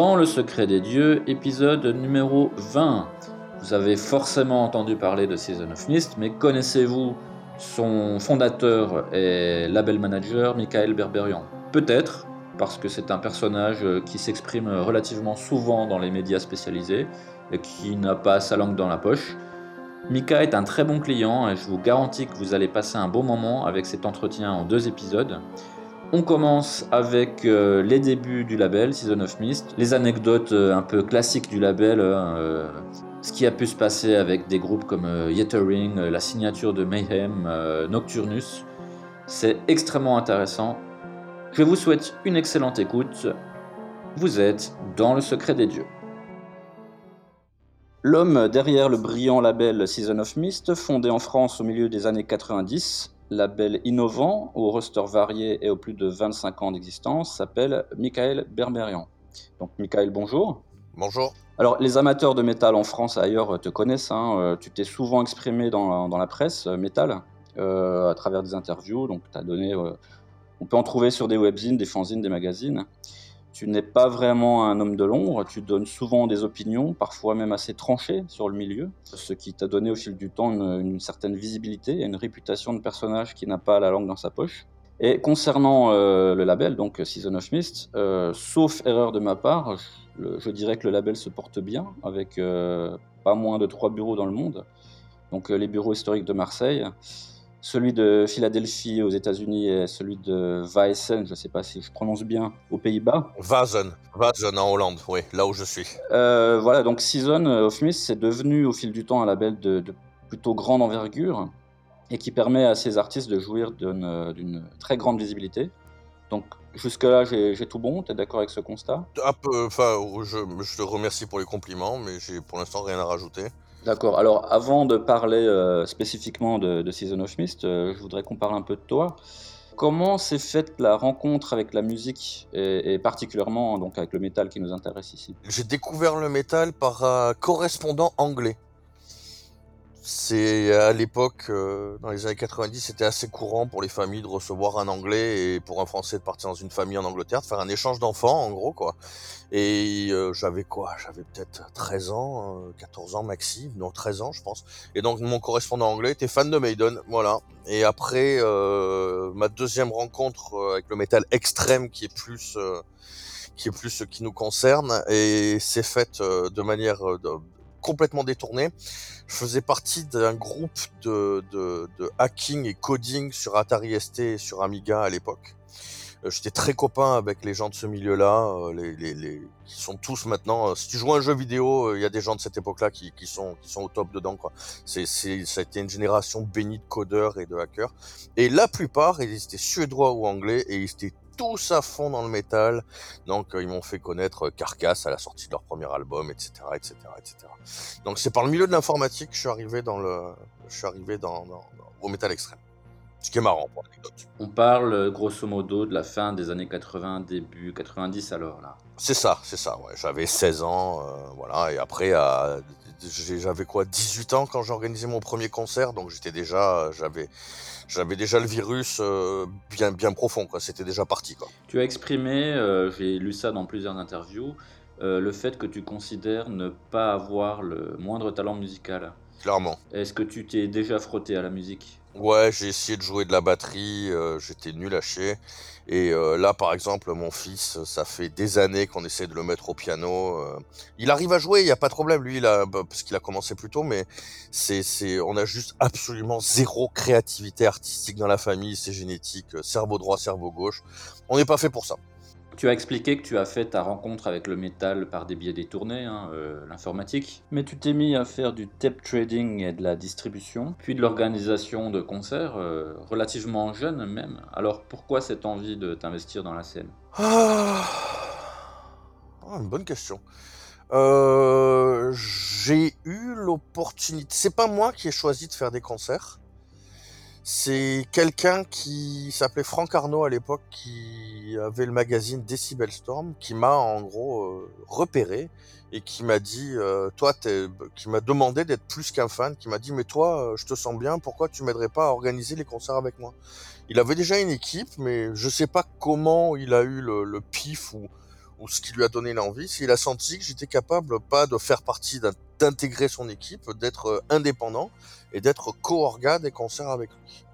Dans le secret des dieux, épisode numéro 20. Vous avez forcément entendu parler de Season of Mist, mais connaissez-vous son fondateur et label manager, Michael Berberian? Peut-être, parce que c'est un personnage qui s'exprime relativement souvent dans les médias spécialisés et qui n'a pas sa langue dans la poche. Mika est un très bon client et je vous garantis que vous allez passer un bon moment avec cet entretien en deux épisodes. On commence avec euh, les débuts du label Season of Mist, les anecdotes euh, un peu classiques du label, euh, ce qui a pu se passer avec des groupes comme Yettering, la signature de Mayhem, Nocturnus. C'est extrêmement intéressant. Je vous souhaite une excellente écoute. Vous êtes dans le secret des dieux. L'homme derrière le brillant label Season of Mist, fondé en France au milieu des années 90, label innovant, au roster varié et aux plus de 25 ans d'existence, s'appelle Michael Berberian. Donc Michael, bonjour. Bonjour. Alors les amateurs de métal en France et ailleurs te connaissent, hein, euh, tu t'es souvent exprimé dans, dans la presse euh, métal, euh, à travers des interviews, donc tu as donné... euh, on peut en trouver sur des webzines, des fanzines, des magazines. Tu n'es pas vraiment un homme de l'ombre, tu donnes souvent des opinions, parfois même assez tranchées sur le milieu, ce qui t'a donné au fil du temps une, certaine visibilité et une réputation de personnage qui n'a pas la langue dans sa poche. Et concernant euh, le label, donc Season of Mist, euh, sauf erreur de ma part, je, dirais que le label se porte bien, avec euh, pas moins de trois bureaux dans le monde. Donc les bureaux historiques de Marseille, celui de Philadelphie aux États-Unis et celui de Weissen, je ne sais pas si je prononce bien, aux Pays-Bas. Vazen. Vazen en Hollande, oui, là où je suis. Euh, voilà, donc Season of Mist, c'est devenu au fil du temps un label de, de plutôt grande envergure et qui permet à ces artistes de jouir d'une d'une très grande visibilité. Donc jusque-là, j'ai j'ai tout bon, tu es d'accord avec ce constat? Un peu, enfin, je, je te remercie pour les compliments, mais j'ai pour l'instant rien à rajouter. D'accord, alors avant de parler euh, spécifiquement de, Season of Mist, euh, je voudrais qu'on parle un peu de toi. Comment s'est faite la rencontre avec la musique et, et particulièrement donc avec le métal qui nous intéresse ici? J'ai découvert le métal par un correspondant anglais. C'est à l'époque, euh, dans les années 90, c'était assez courant pour les familles de recevoir un anglais et pour un français de partir dans une famille en Angleterre, de faire un échange d'enfants, en gros, quoi. Et euh, j'avais quoi? J'avais peut-être 13 ans, euh, 14 ans maxi, non 13 ans, je pense. Et donc mon correspondant anglais était fan de Maiden, voilà. Et après euh, ma deuxième rencontre euh, avec le métal extrême, qui est plus euh, qui est plus ce qui nous concerne, et c'est faite euh, de manière euh, complètement détournée. Je faisais partie d'un groupe de, de, hacking et coding sur Atari ST et sur Amiga à l'époque. Euh, J'étais très copain avec les gens de ce milieu-là, euh, les, les, les, qui sont tous maintenant. euh, si tu joues à un jeu vidéo, il y a des gens de cette époque-là qui, qui sont qui sont au top dedans. Quoi. C'est c'est ça a été une génération bénie de codeurs et de hackers. Et la plupart, ils étaient suédois ou anglais et ils étaient tous à fond dans le métal. Donc euh, ils m'ont fait connaître euh, Carcass à la sortie de leur premier album, etc., etc., etc. Donc c'est par le milieu de l'informatique que je suis arrivé dans le, je suis arrivé dans, dans- dans- au métal extrême. Ce qui est marrant pour l'anecdote. On parle euh, grosso modo de la fin des années 80, début 90 alors là. C'est ça, c'est ça. Ouais. J'avais 16 ans, euh, voilà. Et après, j'avais quoi, 18 ans quand j'ai organisé mon premier concert, donc j'étais déjà, j'avais, j'avais déjà le virus euh, bien, bien profond, quoi. C'était déjà parti, quoi. Tu as exprimé, euh, j'ai lu ça dans plusieurs interviews, euh, le fait que tu considères ne pas avoir le moindre talent musical. Clairement. Est-ce que tu t'es déjà frotté à la musique? Ouais, j'ai essayé de jouer de la batterie, euh, j'étais nul à chier. Et euh, là, par exemple, mon fils, ça fait des années qu'on essaie de le mettre au piano. euh. Il arrive à jouer, il y a pas de problème, lui, il a, bah, parce qu'il a commencé plus tôt, mais c'est, c'est, on a juste absolument zéro créativité artistique dans la famille, c'est génétique, cerveau droit, cerveau gauche. On n'est pas fait pour ça. Tu as expliqué que tu as fait ta rencontre avec le métal par des biais détournés, hein, euh, l'informatique, mais tu t'es mis à faire du tape trading et de la distribution, puis de l'organisation de concerts, euh, relativement jeune même. Alors pourquoi cette envie de t'investir dans la scène? Ah, Ah, une bonne question. Euh, j'ai eu l'opportunité. C'est pas moi qui ai choisi de faire des concerts. C'est quelqu'un qui s'appelait Franck Arnaud à l'époque, qui avait le magazine Decibel Storm, qui m'a en gros euh, repéré et qui m'a dit, euh, toi, qui m'a demandé d'être plus qu'un fan, qui m'a dit, mais toi, euh, je te sens bien, pourquoi tu m'aiderais pas à organiser les concerts avec moi? Il avait déjà une équipe, mais je sais pas comment il a eu le, le pif ou, ou ce qui lui a donné l'envie. S'il a senti que j'étais capable pas de faire partie d'intégrer son équipe, d'être indépendant et d'être co-orga des concerts avec lui.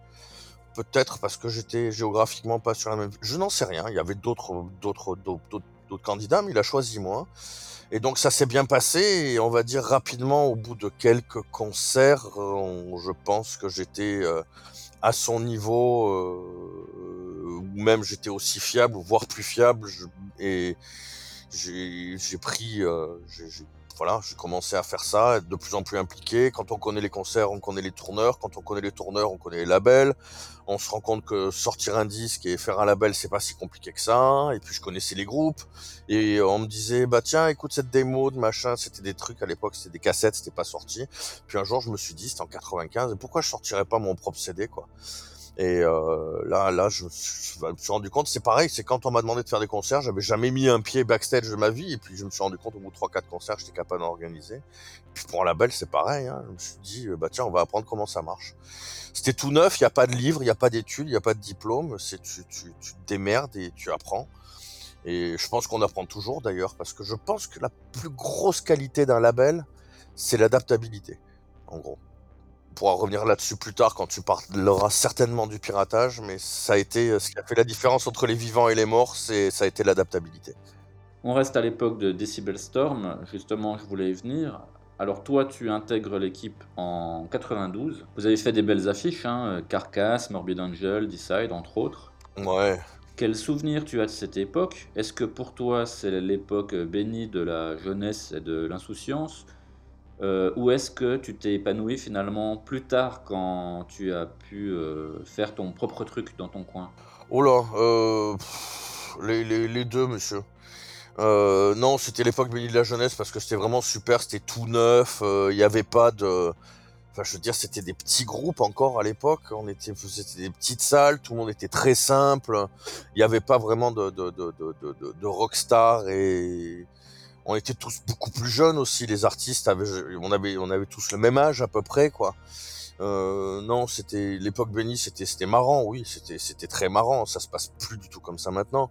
Peut-être parce que j'étais géographiquement pas sur la même. Je n'en sais rien. Il y avait d'autres, d'autres, d'autres, candidats, mais il a choisi moi. Et donc ça s'est bien passé. Et on va dire rapidement, au bout de quelques concerts, euh, je pense que j'étais euh, à son niveau, euh, ou même j'étais aussi fiable, voire plus fiable. et j'ai pris, voilà, j'ai commencé à faire ça, être de plus en plus impliqué. Quand on connaît les concerts, on connaît les tourneurs. Quand on connaît les tourneurs, on connaît les labels. On se rend compte que sortir un disque et faire un label, c'est pas si compliqué que ça. Et puis je connaissais les groupes. Et on me disait, bah tiens, écoute cette démo de machin. C'était des trucs à l'époque, c'était des cassettes, c'était pas sorti. Puis un jour, je me suis dit, c'était en 95, pourquoi je sortirais pas mon propre CD, quoi? Et euh, là, là, je, me suis rendu compte, c'est pareil, c'est quand on m'a demandé de faire des concerts, j'avais jamais mis un pied backstage de ma vie, et puis je me suis rendu compte au bout de 3-4 concerts, j'étais capable d'organiser. Puis pour un label, c'est pareil, hein, je me suis dit, bah tiens, on va apprendre comment ça marche. C'était tout neuf, il n'y a pas de livre, il n'y a pas d'études, il n'y a pas de diplôme, c'est tu, tu, tu te démerdes et tu apprends. Et je pense qu'on apprend toujours d'ailleurs, parce que je pense que la plus grosse qualité d'un label, c'est l'adaptabilité, en gros pourra revenir là-dessus plus tard quand tu parleras certainement du piratage, mais ça a été euh, ce qui a fait la différence entre les vivants et les morts, c'est ça a été l'adaptabilité. On reste à l'époque de Decibel Storm, justement, je voulais y venir. Alors toi, tu intègres l'équipe en 92. Vous avez fait des belles affiches, hein, euh, Carcass, Morbid Angel, Decide, entre autres. Ouais. Quel souvenir tu as de cette époque? Est-ce que pour toi c'est l'époque bénie de la jeunesse et de l'insouciance? Euh, ou est-ce que tu t'es épanoui finalement plus tard quand tu as pu euh, faire ton propre truc dans ton coin? Oh là, euh, les, deux, monsieur. non, c'était l'époque bénie de la jeunesse parce que c'était vraiment super, c'était tout neuf, il n'y avait pas de... Enfin, je veux dire, c'était des petits groupes encore à l'époque. On était, c'était des petites salles, tout le monde était très simple. Il n'y avait pas vraiment de, de, de, de, de rockstar et on était tous beaucoup plus jeunes aussi. Les artistes avaient, on avait, on avait tous le même âge à peu près, quoi. Euh, non, c'était l'époque bénie, c'était c'était marrant, oui, c'était c'était très marrant. Ça se passe plus du tout comme ça maintenant.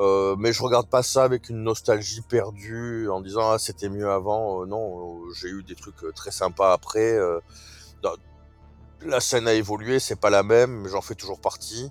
Euh, mais je regarde pas ça avec une nostalgie perdue en disant ah c'était mieux avant. Euh, non, euh, j'ai eu des trucs euh, très sympas après. la scène a évolué, c'est pas la même, mais j'en fais toujours partie.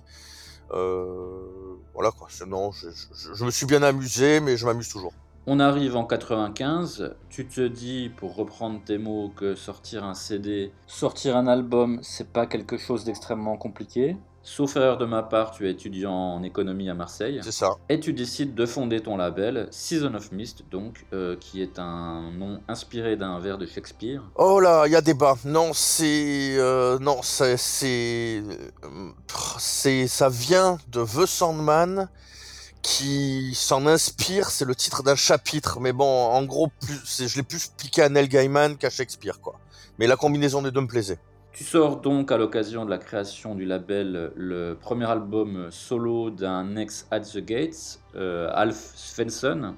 voilà quoi. Non, je, je, je me suis bien amusé, mais je m'amuse toujours. On arrive en 95, tu te dis, pour reprendre tes mots, que sortir un CD, sortir un album, c'est pas quelque chose d'extrêmement compliqué. Sauf erreur de ma part, tu es étudiant en économie à Marseille. C'est ça. Et tu décides de fonder ton label, Season of Mist, donc, euh, qui est un nom inspiré d'un vers de Shakespeare. Oh là, il y a débat. Non, c'est. Euh, non, c'est. C'est. Ça vient de The Sandman qui s'en inspire, c'est le titre d'un chapitre, mais bon, en gros, plus, je l'ai plus piqué à Neil Gaiman qu'à Shakespeare, quoi. Mais la combinaison des deux me plaisait. Tu sors donc à l'occasion de la création du label le premier album solo d'un ex At the Gates, euh, Alf Svensson.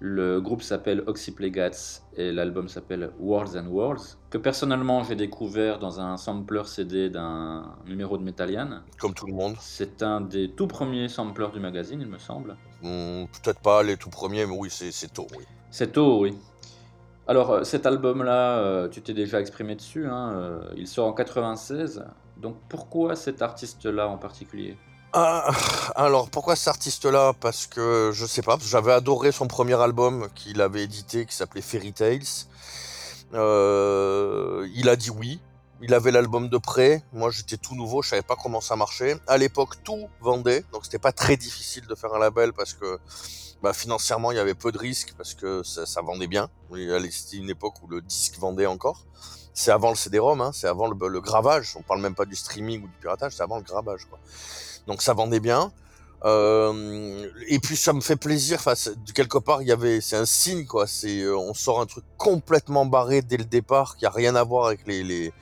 Le groupe s'appelle Oxyplegats et l'album s'appelle Worlds and Worlds, que personnellement j'ai découvert dans un sampler CD d'un numéro de Metallian. Comme tout le monde. C'est un des tout premiers samplers du magazine, il me semble. Hmm, peut-être pas les tout premiers, mais oui, c'est tôt, oui. C'est tôt, oui. Alors euh, cet album-là, euh, tu t'es déjà exprimé dessus, hein, euh, il sort en 96, donc pourquoi cet artiste-là en particulier? Ah, alors pourquoi cet artiste-là? Parce que je sais pas, j'avais adoré son premier album qu'il avait édité qui s'appelait Fairy Tales. Euh, il a dit oui. Il avait l'album de près. Moi, j'étais tout nouveau, je savais pas comment ça marchait. À l'époque, tout vendait, donc c'était pas très difficile de faire un label parce que bah, financièrement, il y avait peu de risques parce que ça, vendait bien. C'était une époque où le disque vendait encore. C'est avant le CD-ROM, hein, c'est avant le, le, gravage. On parle même pas du streaming ou du piratage, c'est avant le gravage. Quoi. Donc ça vendait bien. Euh, et puis ça me fait plaisir. Enfin, quelque part, il y avait, c'est un signe quoi. C'est, euh, on sort un truc complètement barré dès le départ, qui a rien à voir avec les, les,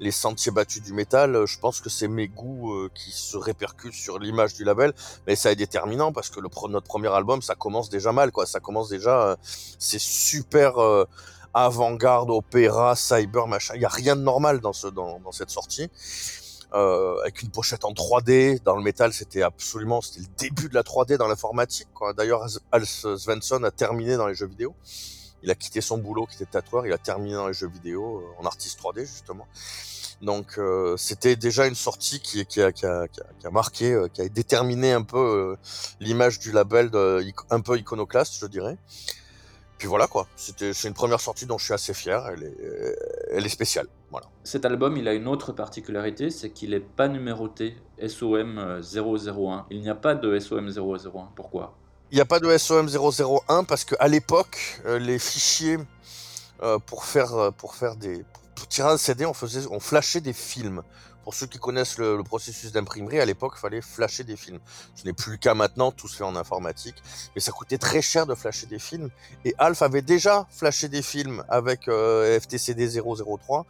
les sentiers battus du métal. Je pense que c'est mes goûts euh, qui se répercutent sur l'image du label, mais ça est déterminant parce que le notre premier album, ça commence déjà mal quoi. Ça commence déjà, c'est super avant-garde, opéra, cyber, machin. Il y a rien de normal dans ce dans, dans cette sortie euh, avec une pochette en 3D. Dans le métal, c'était absolument, c'était le début de la 3D dans l'informatique. D'ailleurs, Al Svensson a terminé dans les jeux vidéo. Il a quitté son boulot qui était tatoueur, il a terminé dans les jeux vidéo euh, en artiste 3D justement. Donc euh, c'était déjà une sortie qui, qui, a, qui, a, qui, a, marqué, euh, qui a déterminé un peu euh, l'image du label de, un peu iconoclaste, je dirais puis voilà quoi, c'est une première sortie dont je suis assez fier, elle est, elle est spéciale. Voilà. Cet album, il a une autre particularité, c'est qu'il n'est pas numéroté SOM 001. Il n'y a pas de SOM 001. Pourquoi? Il n'y a pas de SOM 001 parce qu'à l'époque, euh, les fichiers euh, pour faire euh, pour faire des pour tirer un CD, on faisait on flashait des films. Pour ceux qui connaissent le, processus d'imprimerie, à l'époque, il fallait flasher des films. Ce n'est plus le cas maintenant, tout se fait en informatique. Mais ça coûtait très cher de flasher des films. Et Alf avait déjà flashé des films avec euh, FTCD 003.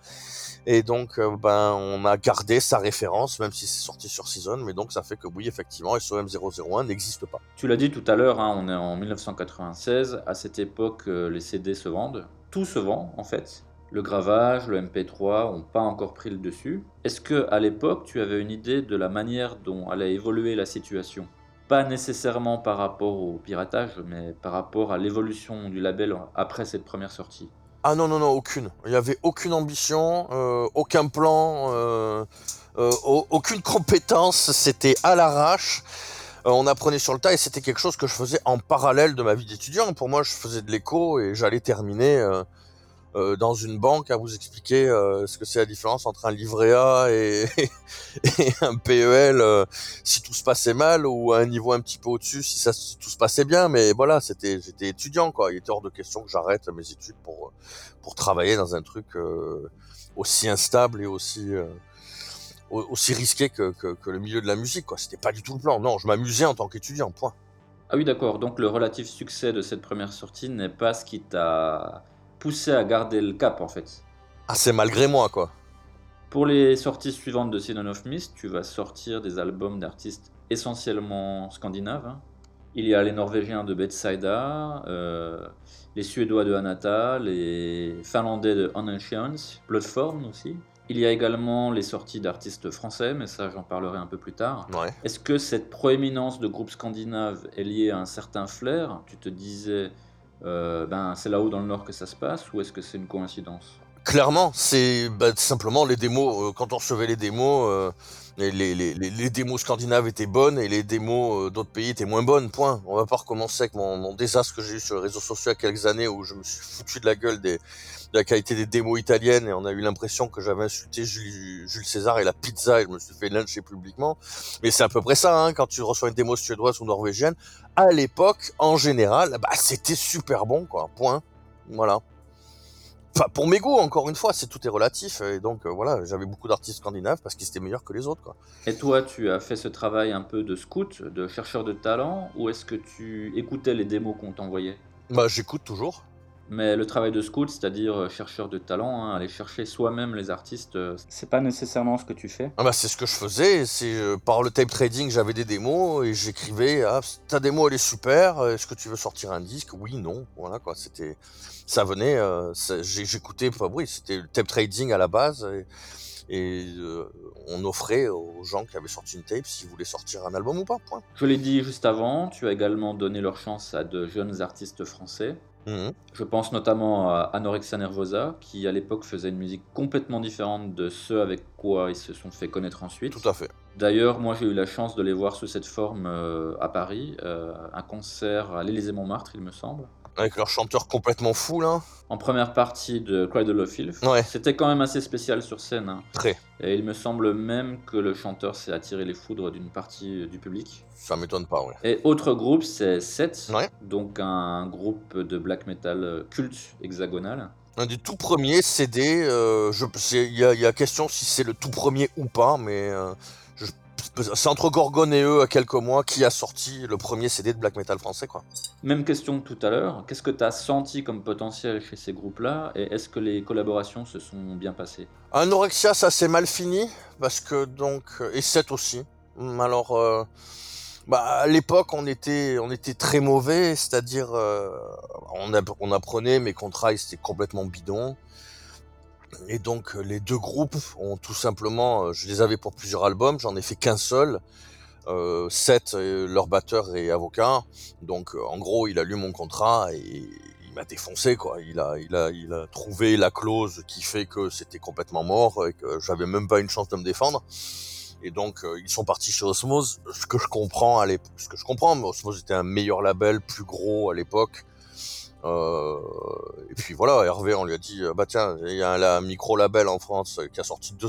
Et donc, euh, ben, on a gardé sa référence, même si c'est sorti sur Season. Mais donc, ça fait que oui, effectivement, SOM 001 n'existe pas. Tu l'as dit tout à l'heure, hein, on est en 1996. À cette époque, euh, les CD se vendent. Tout se vend, en fait. Le gravage, le MP3 n'ont pas encore pris le dessus. Est-ce que à l'époque tu avais une idée de la manière dont allait évoluer la situation? Pas nécessairement par rapport au piratage, mais par rapport à l'évolution du label après cette première sortie. Ah non, non, non, aucune. Il n'y avait aucune ambition, euh, aucun plan, euh, euh, aucune compétence, c'était à l'arrache. on apprenait sur le tas et c'était quelque chose que je faisais en parallèle de ma vie d'étudiant. Pour moi, je faisais de l'écho et j'allais terminer euh, dans une banque à vous expliquer euh, ce que c'est la différence entre un livret A et, et un PEL euh, si tout se passait mal ou à un niveau un petit peu au-dessus si ça tout se passait bien. Mais voilà c'était j'étais étudiant quoi. Il était hors de question que j'arrête mes études pour pour travailler dans un truc aussi instable et aussi aussi risqué que, que, que, le milieu de la musique quoi. C'était pas du tout le plan. Non je m'amusais en tant qu'étudiant point. Ah oui d'accord. Donc le relatif succès de cette première sortie n'est pas ce qui t'a poussé à garder le cap en fait. Ah, c'est malgré moi quoi. Pour les sorties suivantes de Season of Mist, tu vas sortir des albums d'artistes essentiellement scandinaves. Hein. Il y a les Norvégiens de Betsaida, euh, les Suédois de Anata, les Finlandais de Unancients, Bloodform aussi. Il y a également les sorties d'artistes français, mais ça j'en parlerai un peu plus tard. Est-ce que cette proéminence de groupes scandinaves est liée à un certain flair? Tu te disais ben, c'est là-haut dans le nord que ça se passe ou est-ce que c'est une coïncidence? Clairement, c'est bah, simplement les démos. Euh, quand on recevait les démos, euh, les, les, les, les, démos scandinaves étaient bonnes et les démos d'autres pays étaient moins bonnes. Point. On va pas recommencer avec mon, mon désastre que j'ai eu sur les réseaux sociaux il y a quelques années où je me suis foutu de la gueule des, de la qualité des démos italiennes et on a eu l'impression que j'avais insulté Jules, Jules, César et la pizza et je me suis fait lyncher publiquement. Mais c'est à peu près ça, hein, quand tu reçois une démo suédoise ou norvégienne. À l'époque, en général, bah, c'était super bon, quoi. Point. Voilà. Enfin, pour mes goûts, encore une fois, c'est tout est relatif. Et donc, euh, voilà, j'avais beaucoup d'artistes scandinaves parce qu'ils étaient meilleurs que les autres, quoi. Et toi, tu as fait ce travail un peu de scout, de chercheur de talent, ou est-ce que tu écoutais les démos qu'on t'envoyait? Bah, j'écoute toujours. Mais le travail de scout, c'est-à-dire euh, chercheur de talent, hein, aller chercher soi-même les artistes, euh, c'est pas nécessairement ce que tu fais. Ah bah c'est ce que je faisais. C'est euh, par le tape trading, j'avais des démos et j'écrivais ah, ta démo elle est super. Est-ce que tu veux sortir un disque? Oui, non. Voilà quoi. C'était ça venait. J'écoutais. Enfin, oui, c'était le tape trading à la base. Et, on offrait aux gens qui avaient sorti une tape s'ils voulaient sortir un album ou pas. Point. Je l'ai dit juste avant. Tu as également donné leur chance à de jeunes artistes français. Mmh. Je pense notamment à Anorexia Nervosa, qui à l'époque faisait une musique complètement différente de ce avec quoi ils se sont fait connaître ensuite. Tout à fait. D'ailleurs, moi j'ai eu la chance de les voir sous cette forme euh, à Paris, euh, un concert à l'Élysée-Montmartre, il me semble. Avec leur chanteur complètement fou, là. En première partie de Cradle of Filth. Ouais. C'était quand même assez spécial sur scène. Hein. Très. Et il me semble même que le chanteur s'est attiré les foudres d'une partie du public. Ça m'étonne pas, ouais. Et autre groupe, c'est Set. Ouais. Donc un groupe de black metal culte hexagonal. Un des tout premiers CD, euh, il y, a question si c'est le tout premier ou pas, mais euh, c'est entre Gorgone et eux à quelques mois qui a sorti le premier CD de black metal français quoi. Même question que tout à l'heure, qu'est-ce que tu as senti comme potentiel chez ces groupes-là et est-ce que les collaborations se sont bien passées? Anorexia ça s'est mal fini parce que donc et 7 aussi. Alors euh, bah, à l'époque on était on était très mauvais, c'est-à-dire euh, on, on apprenait mes contrats c'était complètement bidon. Et donc euh, les deux groupes ont tout simplement, euh, je les avais pour plusieurs albums, j'en ai fait qu'un seul. Euh, Seth, leur batteur et avocat. Donc en gros, il a lu mon contrat et il m'a défoncé quoi. Il a, il a, il a trouvé la clause qui fait que c'était complètement mort et que j'avais même pas une chance de me défendre. Et donc ils sont partis chez Osmose, ce que je comprends à l'époque, ce que je comprends, mais Osmose était un meilleur label, plus gros à l'époque. Euh, et puis voilà, Hervé, on lui a dit, bah tiens, il y a un, micro label en France qui a sorti deux,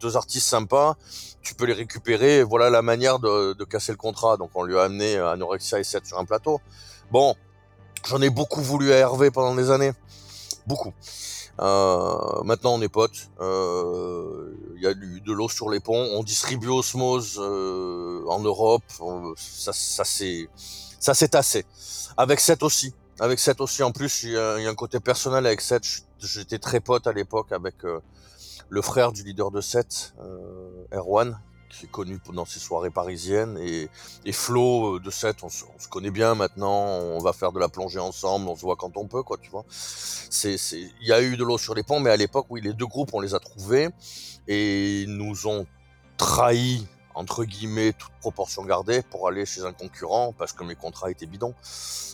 deux artistes sympas, tu peux les récupérer. Voilà la manière de, casser le contrat. Donc on lui a amené Anorexia et 7 sur un plateau. Bon, j'en ai beaucoup voulu à Hervé pendant des années, beaucoup. Euh, maintenant on est potes. Euh, il y a eu de l'eau sur les ponts. On distribue Osmose euh, en Europe. ça, ça ça s'est tassé. Avec 7 aussi. Avec Seth aussi, en plus, il y, a, un côté personnel avec Seth. J'étais très pote à l'époque avec euh, le frère du leader de Seth, euh, Erwan, qui est connu dans ses soirées parisiennes. Et, Flo euh, de Seth, on, se connaît bien maintenant. On va faire de la plongée ensemble. On se voit quand on peut, quoi, tu vois. C'est, il y a eu de l'eau sur les ponts, mais à l'époque, oui, les deux groupes, on les a trouvés et nous ont trahis entre guillemets, toute proportion gardée, pour aller chez un concurrent parce que mes contrats étaient bidons.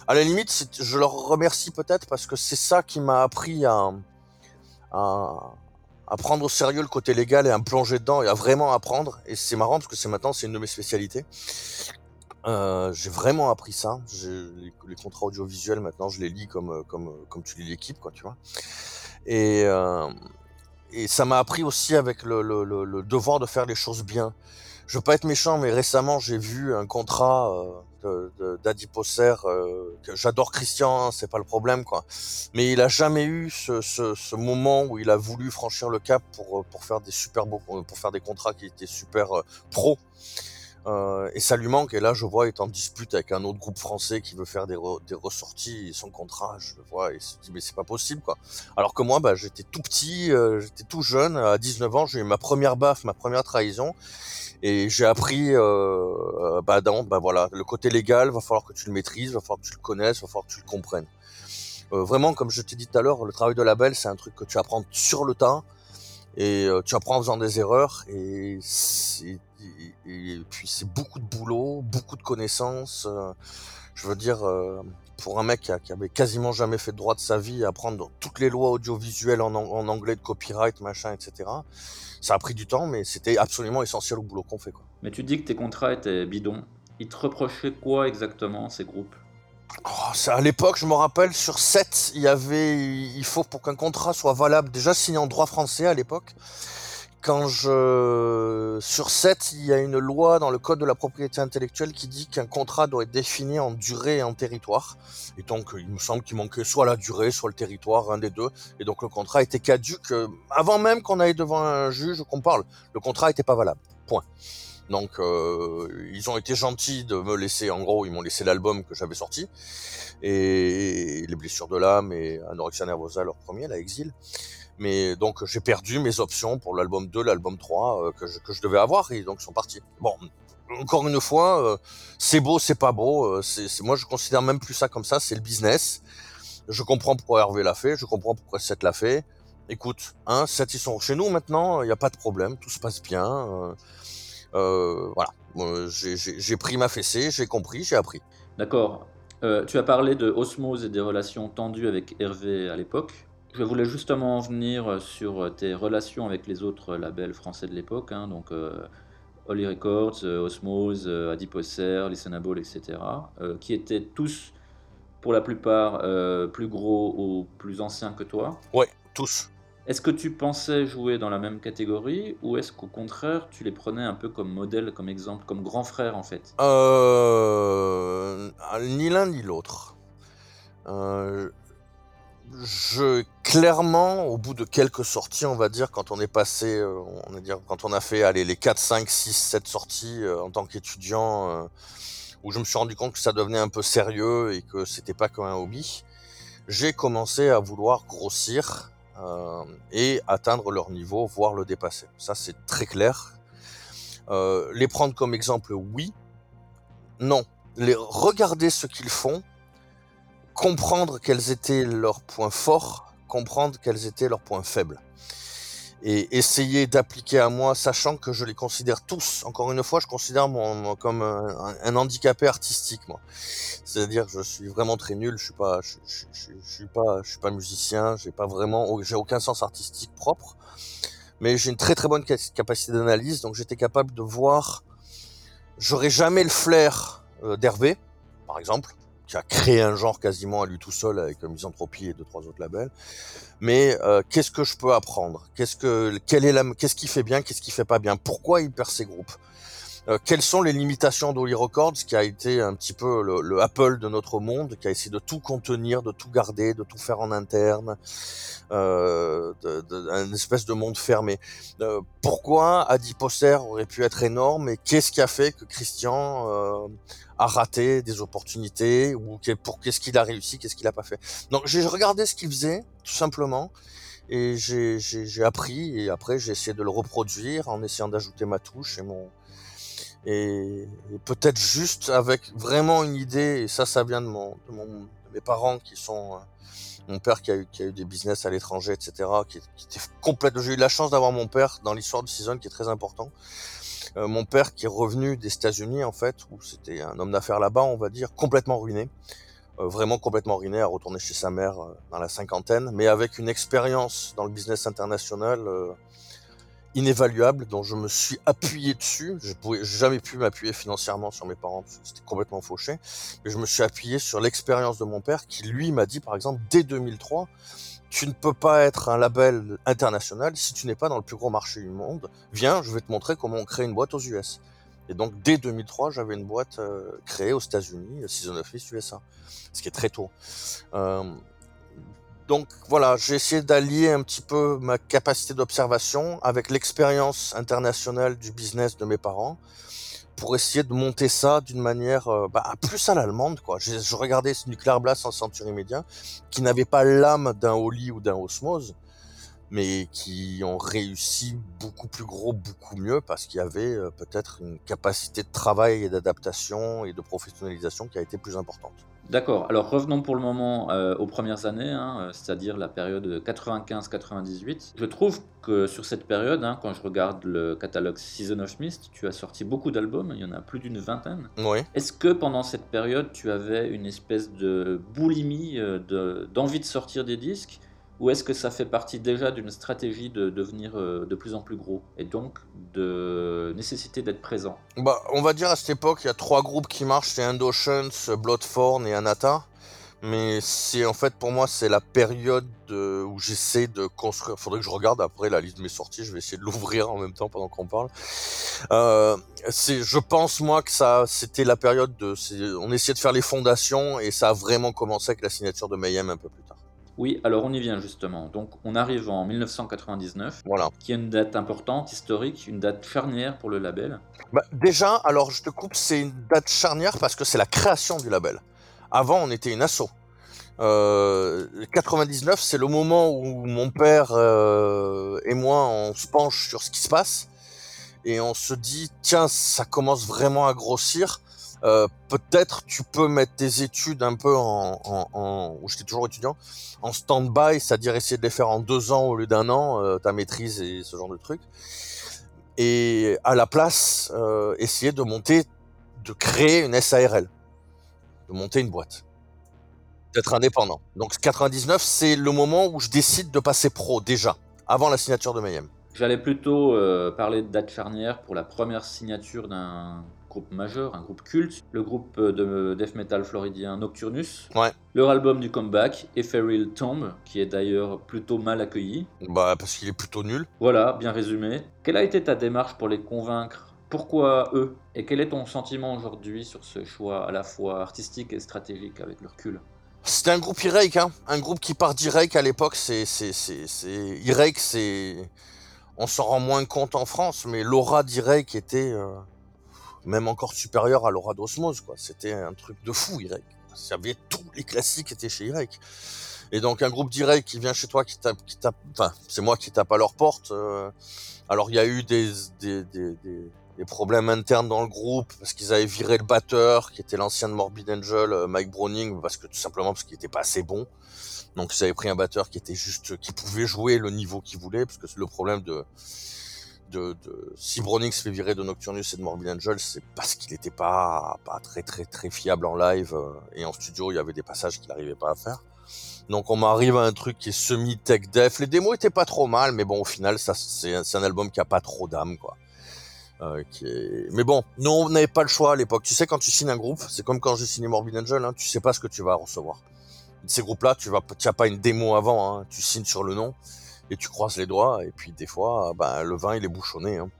À la limite, je leur remercie peut-être parce que c'est ça qui m'a appris à, à, prendre au sérieux le côté légal et à me plonger dedans et à vraiment apprendre. Et c'est marrant parce que c'est maintenant, c'est une de mes spécialités. Euh, j'ai vraiment appris ça. Les, les, contrats audiovisuels maintenant, je les lis comme comme comme tu lis l'équipe, quoi, tu vois. Et euh, et ça m'a appris aussi avec le, le, le, devoir de faire les choses bien je veux pas être méchant, mais récemment j'ai vu un contrat euh, d'Adiposer. Euh, j'adore Christian, hein, c'est pas le problème quoi. Mais il a jamais eu ce, ce, ce, moment où il a voulu franchir le cap pour pour faire des super beaux, pour faire des contrats qui étaient super euh, pro. Euh, et ça lui manque. Et là, je vois, il est en dispute avec un autre groupe français qui veut faire des, ressorties. son contrat, je le vois, et se dit, mais c'est pas possible, quoi. Alors que moi, bah, j'étais tout petit, euh, j'étais tout jeune. À 19 ans, j'ai eu ma première baffe, ma première trahison. Et j'ai appris, euh, euh bah, bah voilà, le côté légal, va falloir que tu le maîtrises, va falloir que tu le connaisses, va falloir que tu le comprennes. Euh, vraiment, comme je t'ai dit tout à l'heure, le travail de label, c'est un truc que tu apprends sur le temps et tu apprends en faisant des erreurs et, et, puis c'est beaucoup de boulot, beaucoup de connaissances. je veux dire, pour un mec qui, avait quasiment jamais fait de droit de sa vie, apprendre toutes les lois audiovisuelles en anglais de copyright, machin, etc ça a pris du temps, mais c'était absolument essentiel au boulot qu'on fait. Quoi. Mais tu dis que tes contrats étaient bidons. Ils te reprochaient quoi exactement, ces groupes? Oh, À l'époque, je me rappelle, sur 7, il y avait, il faut pour qu'un contrat soit valable, déjà signé en droit français à l'époque, quand je sur 7, il y a une loi dans le code de la propriété intellectuelle qui dit qu'un contrat doit être défini en durée et en territoire. Et donc il me semble qu'il manquait soit la durée, soit le territoire, un des deux. Et donc le contrat était caduque euh, avant même qu'on aille devant un juge qu'on parle. Le contrat était pas valable. Point. Donc euh, ils ont été gentils de me laisser, en gros, ils m'ont laissé l'album que j'avais sorti et les blessures de l'âme et Anorexia Nervosa leur premier, la Exil. Mais donc j'ai perdu mes options pour l'album 2, l'album 3 euh, que, je, que je devais avoir et donc ils sont partis. Bon, encore une fois, euh, c'est beau, c'est pas beau. Euh, moi je considère même plus ça comme ça, c'est le business. Je comprends pourquoi Hervé l'a fait, je comprends pourquoi Seth l'a fait. Écoute, hein, Seth ils sont chez nous maintenant, il n'y a pas de problème, tout se passe bien. voilà, j'ai, pris ma fessée, j'ai compris, j'ai appris. D'accord. tu as parlé de osmose et des relations tendues avec Hervé à l'époque. Je voulais justement en venir euh, sur euh, tes relations avec les autres labels français de l'époque, hein, donc euh, Holy Records, Osmose, Adiposer, Listenable, etc., qui étaient tous, pour la plupart, plus gros ou plus anciens que toi. Ouais, tous. Est-ce que tu pensais jouer dans la même catégorie ou est-ce qu'au contraire tu les prenais un peu comme modèle, comme exemple, comme grand frère en fait? Euh... Ni l'un ni l'autre. Euh, je clairement, au bout de quelques sorties, on va dire, quand on est passé, euh, on va dire, quand on a fait allez, les 4, 5, 6, 7 sorties euh, en tant qu'étudiant, euh, où je me suis rendu compte que ça devenait un peu sérieux et que c'était pas comme un hobby, j'ai commencé à vouloir grossir et atteindre leur niveau, voire le dépasser. Ça, c'est très clair. les prendre comme exemple, oui. Non. Les regarder ce qu'ils font, comprendre quels étaient leurs points forts, comprendre quels étaient leurs points faibles et essayer d'appliquer à moi, sachant que je les considère tous. Encore une fois, je considère mon, comme un, handicapé artistique, moi. C'est-à-dire, je suis vraiment très nul. Je suis pas, je, suis pas, je suis pas musicien. J'ai pas vraiment, j'ai aucun sens artistique propre. Mais j'ai une très très bonne capacité d'analyse, donc j'étais capable de voir. J'aurais jamais le flair euh, d'Hervé, par exemple qui a créé un genre quasiment à lui tout seul avec Misanthropie et deux trois autres labels. Mais euh, qu'est-ce que je peux apprendre? Qu'est-ce que quelle est la qu'est-ce qui fait bien Qu'est-ce qui fait pas bien? Pourquoi il perd ses groupes? Euh, quelles sont les limitations d'Holy Records, qui a été un petit peu le, Apple de notre monde, qui a essayé de tout contenir, de tout garder, de tout faire en interne, euh, un espèce de monde fermé. Euh, pourquoi Adiposer aurait pu être énorme et qu'est-ce qui a fait que Christian euh, a raté des opportunités ou qu'est-ce qu'il a réussi, qu'est-ce qu'il a pas fait? Donc j'ai regardé ce qu'il faisait, tout simplement et j'ai appris et après j'ai essayé de le reproduire en essayant d'ajouter ma touche et mon et, peut-être juste avec vraiment une idée, et ça, ça vient de, mon, de, mon, de mes parents qui sont, euh, mon père qui a, eu, qui a eu des business à l'étranger, etc., qui, était complètement, j'ai eu la chance d'avoir mon père dans l'histoire de Season qui est très important. Euh, mon père qui est revenu des États-Unis, en fait, où c'était un homme d'affaires là-bas, on va dire, complètement ruiné. Euh, vraiment complètement ruiné, à retourner chez sa mère dans la cinquantaine, mais avec une expérience dans le business international inévaluable dont je me suis appuyé dessus. Je pouvais jamais pu m'appuyer financièrement sur mes parents c'était complètement fauché. Mais je me suis appuyé sur l'expérience de mon père qui lui m'a dit par exemple dès 2003 tu ne peux pas être un label international si tu n'es pas dans le plus gros marché du monde. Viens, je vais te montrer comment on crée une boîte aux US. Et donc dès 2003, j'avais une boîte euh, créée aux États-Unis, Season of Mist USA, ce qui est très tôt. Euh, donc voilà, j'ai essayé d'allier un petit peu ma capacité d'observation avec l'expérience internationale du business de mes parents pour essayer de monter ça d'une manière euh, bah, plus à l'allemande. quoi. Je, je, regardais ce Nuclear Blast en Century Media qui n'avait pas l'âme d'un Oli ou d'un Osmose, mais qui ont réussi beaucoup plus gros, beaucoup mieux parce qu'il y avait euh, peut-être une capacité de travail et d'adaptation et de professionnalisation qui a été plus importante. D'accord. Alors revenons pour le moment euh, aux premières années, hein, euh, c'est-à-dire la période 95-98. Je trouve que sur cette période, hein, quand je regarde le catalogue Season of Mist, tu as sorti beaucoup d'albums, il y en a plus d'une vingtaine. Oui. Est-ce que pendant cette période, tu avais une espèce de boulimie d'envie de sortir des disques ou est-ce que ça fait partie déjà d'une stratégie de devenir euh, de plus en plus gros et donc de nécessité d'être présent? Bah, On va dire à cette époque, il y a trois groupes qui marchent, c'est Endotions, Bloodthorn et Anata. Mais c'est en fait pour moi c'est la période où j'essaie de construire. Faudrait que je regarde après la liste de mes sorties. Je vais essayer de l'ouvrir en même temps pendant qu'on parle. Euh, je pense moi que ça, c'était la période de. On essayait de faire les fondations et ça a vraiment commencé avec la signature de Mayhem un peu plus tard. Oui, alors on y vient justement. Donc on arrive en 1999, voilà. qui est une date importante, historique, une date charnière pour le label. Bah, déjà, alors je te coupe, c'est une date charnière parce que c'est la création du label. Avant, on était une asso. Euh, 99, c'est le moment où mon père euh, et moi, on se penche sur ce qui se passe et on se dit, tiens, ça commence vraiment à grossir. Euh, peut-être tu peux mettre tes études un peu en, où j'étais toujours étudiant, en stand-by, c'est-à-dire essayer de les faire en deux ans au lieu d'un an, euh, ta maîtrise et ce genre de trucs. Et à la place, euh, essayer de monter, de créer une SARL, de monter une boîte, d'être indépendant. Donc 99, c'est le moment où je décide de passer pro déjà, avant la signature de Mayhem. J'allais plutôt parler de date charnière pour la première signature d'un groupe majeur, un groupe culte, le groupe de death metal floridien Nocturnus. Ouais. Leur album du comeback, Ethereal Tomb, qui est d'ailleurs plutôt mal accueilli. Bah, parce qu'il est plutôt nul. Voilà, bien résumé. Quelle a été ta démarche pour les convaincre? Pourquoi eux? Et quel est ton sentiment aujourd'hui sur ce choix à la fois artistique et stratégique avec le recul? C'était un groupe e hein. un groupe qui part d'e à l'époque. C'est, c'est, c'est, c'est c'est, on s'en rend moins compte en France, mais l'aura d'e était euh, même encore supérieure à l'aura d'Osmose, quoi. C'était un truc de fou, y avait tous les classiques étaient chez e Et donc un groupe direct qui vient chez toi, qui tape, qui tape, enfin c'est moi qui tape à leur porte. Euh, alors il y a eu des, des, des, des des problèmes internes dans le groupe parce qu'ils avaient viré le batteur qui était l'ancien de Morbid Angel, euh, Mike Browning, parce que tout simplement parce qu'il était pas assez bon. Donc ils avaient pris un batteur qui était juste, qui pouvait jouer le niveau qu'il voulait, parce que le problème de, de, de, si Browning se fait virer de Nocturnus et de Morbid Angel, c'est parce qu'il était pas, pas très très très fiable en live euh, et en studio, il y avait des passages qu'il n'arrivait pas à faire. Donc on m'arrive à un truc qui est semi-tech def. Les démos étaient pas trop mal, mais bon, au final, ça c'est un album qui a pas trop d'âme, quoi. Euh, mais bon, nous on n'avait pas le choix à l'époque. Tu sais, quand tu signes un groupe, c'est comme quand j'ai signé Morbid Angel, hein, tu sais pas ce que tu vas recevoir. Ces groupes-là, tu vas, as pas une démo avant, hein, tu signes sur le nom et tu croises les doigts. Et puis des fois, ben, le vin il est bouchonné. Hein.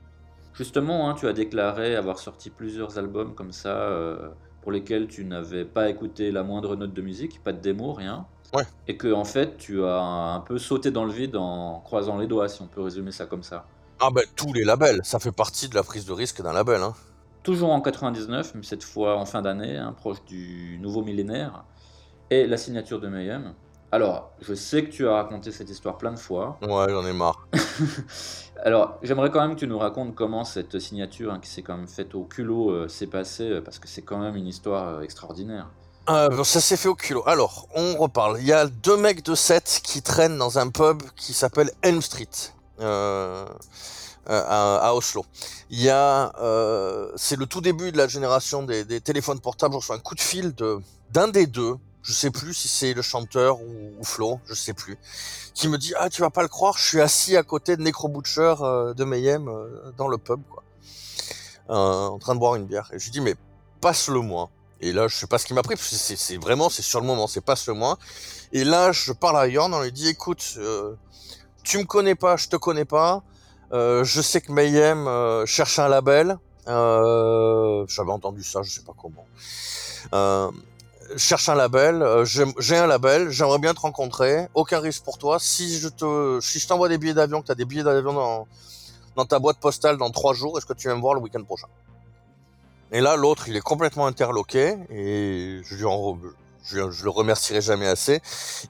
Justement, hein, tu as déclaré avoir sorti plusieurs albums comme ça euh, pour lesquels tu n'avais pas écouté la moindre note de musique, pas de démo, rien. Ouais. Et que en fait, tu as un peu sauté dans le vide en croisant les doigts, si on peut résumer ça comme ça. Ah ben tous les labels, ça fait partie de la prise de risque d'un label. Hein. Toujours en 99, mais cette fois en fin d'année, hein, proche du nouveau millénaire, et la signature de Mayhem. Alors, je sais que tu as raconté cette histoire plein de fois. Ouais, j'en ai marre. Alors, j'aimerais quand même que tu nous racontes comment cette signature, hein, qui s'est quand même faite au culot, euh, s'est passée, euh, parce que c'est quand même une histoire euh, extraordinaire. ça s'est fait au culot. Alors, on reparle. Il y a deux mecs de 7 qui traînent dans un pub qui s'appelle Elm Street. Euh, à, Oslo. Il y a, euh, c'est le tout début de la génération des, téléphones portables. Je reçois un coup de fil de d'un des deux. Je sais plus si c'est le chanteur ou, Flo, je sais plus, qui me dit ah tu vas pas le croire, je suis assis à côté de Necro Butcher euh, de Mayhem dans le pub quoi, en train de boire une bière. Et je lui dis mais passe-le moi. Et là, je sais pas ce qui m'a pris, c'est vraiment, c'est sur le moment, c'est passe-le moi. Et là, je parle à Yorn, on lui dit, écoute, tu me connais pas, je te connais pas. Euh, je sais que Mayhem euh, cherche un label. Euh, J'avais entendu ça, je sais pas comment. Cherche un label. Euh, j'ai un label. J'aimerais bien te rencontrer. Aucun risque pour toi. Si je te, si je t'envoie des billets d'avion, que tu as des billets d'avion dans, dans ta boîte postale dans trois jours, est-ce que tu viens me voir le week-end prochain? Et là, l'autre, il est complètement interloqué et je lui en, je, je le remercierai jamais assez.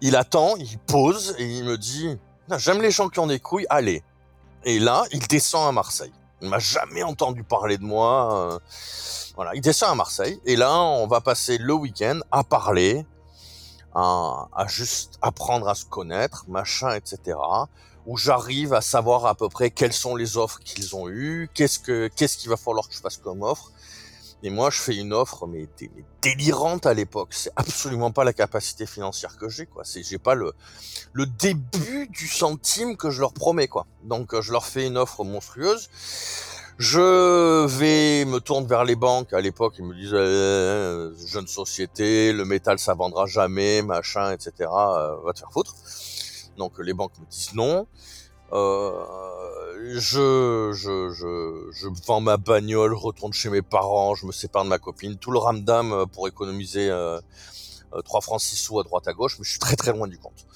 Il attend, il pose et il me dit J'aime les gens qui ont des couilles, allez. Et là, il descend à Marseille. Il m'a jamais entendu parler de moi. Euh, voilà, il descend à Marseille. Et là, on va passer le week-end à parler, à, juste apprendre à se connaître, machin, etc. Où j'arrive à savoir à peu près quelles sont les offres qu'ils ont eues, qu'est-ce que qu'est-ce qu'il va falloir que je fasse comme offre. Et moi, je fais une offre mais, délirante à l'époque. C'est absolument pas la capacité financière que j'ai, quoi. C'est j'ai pas le le début du centime que je leur promets, quoi. Donc, euh, je leur fais une offre monstrueuse. Je vais me tourne vers les banques. À l'époque, ils me disent euh, jeune société, le métal ça vendra jamais, machin, etc. Euh, va te faire foutre. Donc les banques me disent non. Euh, je, je, je, je vends ma bagnole, retourne chez mes parents, je me sépare de ma copine, tout le ramdam euh, pour économiser euh, 3 euh, francs 6 sous à droite à gauche, mais je suis très très loin du compte.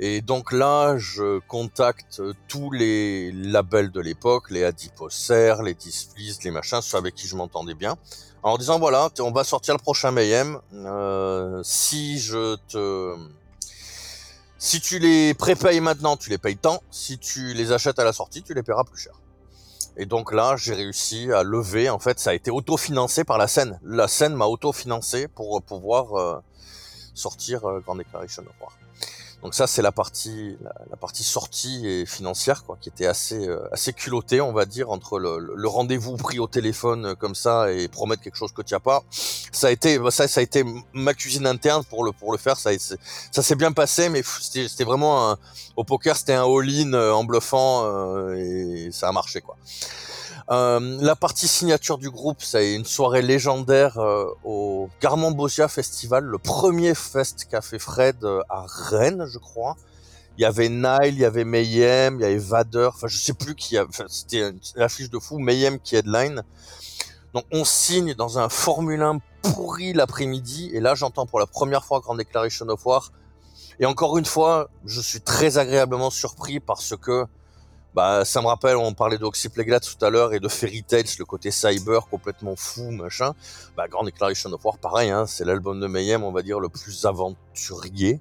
Et donc là, je contacte tous les labels de l'époque, les Adiposer, les Displease, les machins, ceux avec qui je m'entendais bien, en disant voilà, on va sortir le prochain Mayhem. Euh, si je te si tu les prépayes maintenant, tu les payes tant. Si tu les achètes à la sortie, tu les paieras plus cher. Et donc là, j'ai réussi à lever. En fait, ça a été autofinancé par la scène. La scène m'a autofinancé pour pouvoir euh, sortir euh, Grand Declaration of War. Donc ça, c'est la partie, la, partie sortie et financière, quoi, qui était assez, euh, assez culottée, on va dire, entre le, le rendez-vous pris au téléphone euh, comme ça et promettre quelque chose que tu as pas. Ça a été, ça, ça a été ma cuisine interne pour le, pour le faire. Ça, ça s'est bien passé, mais c'était vraiment un, au poker, c'était un all-in euh, en bluffant et ça a marché, quoi. Euh, la partie signature du groupe, c'est une soirée légendaire euh, au Garmon Bosia Festival, le premier fest qu'a fait Fred euh, à Rennes, je crois. Il y avait Nile, il y avait Mayhem, il y avait Vader, enfin je sais plus qui a, enfin, c'était l'affiche de fou, Mayhem qui headline. Donc on signe dans un Formule 1 pourri l'après-midi. Et là, j'entends pour la première fois Grand Declaration of War. Et encore une fois, je suis très agréablement surpris parce que bah, ça me rappelle, on parlait d'Oxypleglat tout à l'heure et de Fairy Tales, le côté cyber complètement fou, machin. Bah, Grand Declaration of War, pareil, hein, c'est l'album de Mayhem, on va dire, le plus aventurier.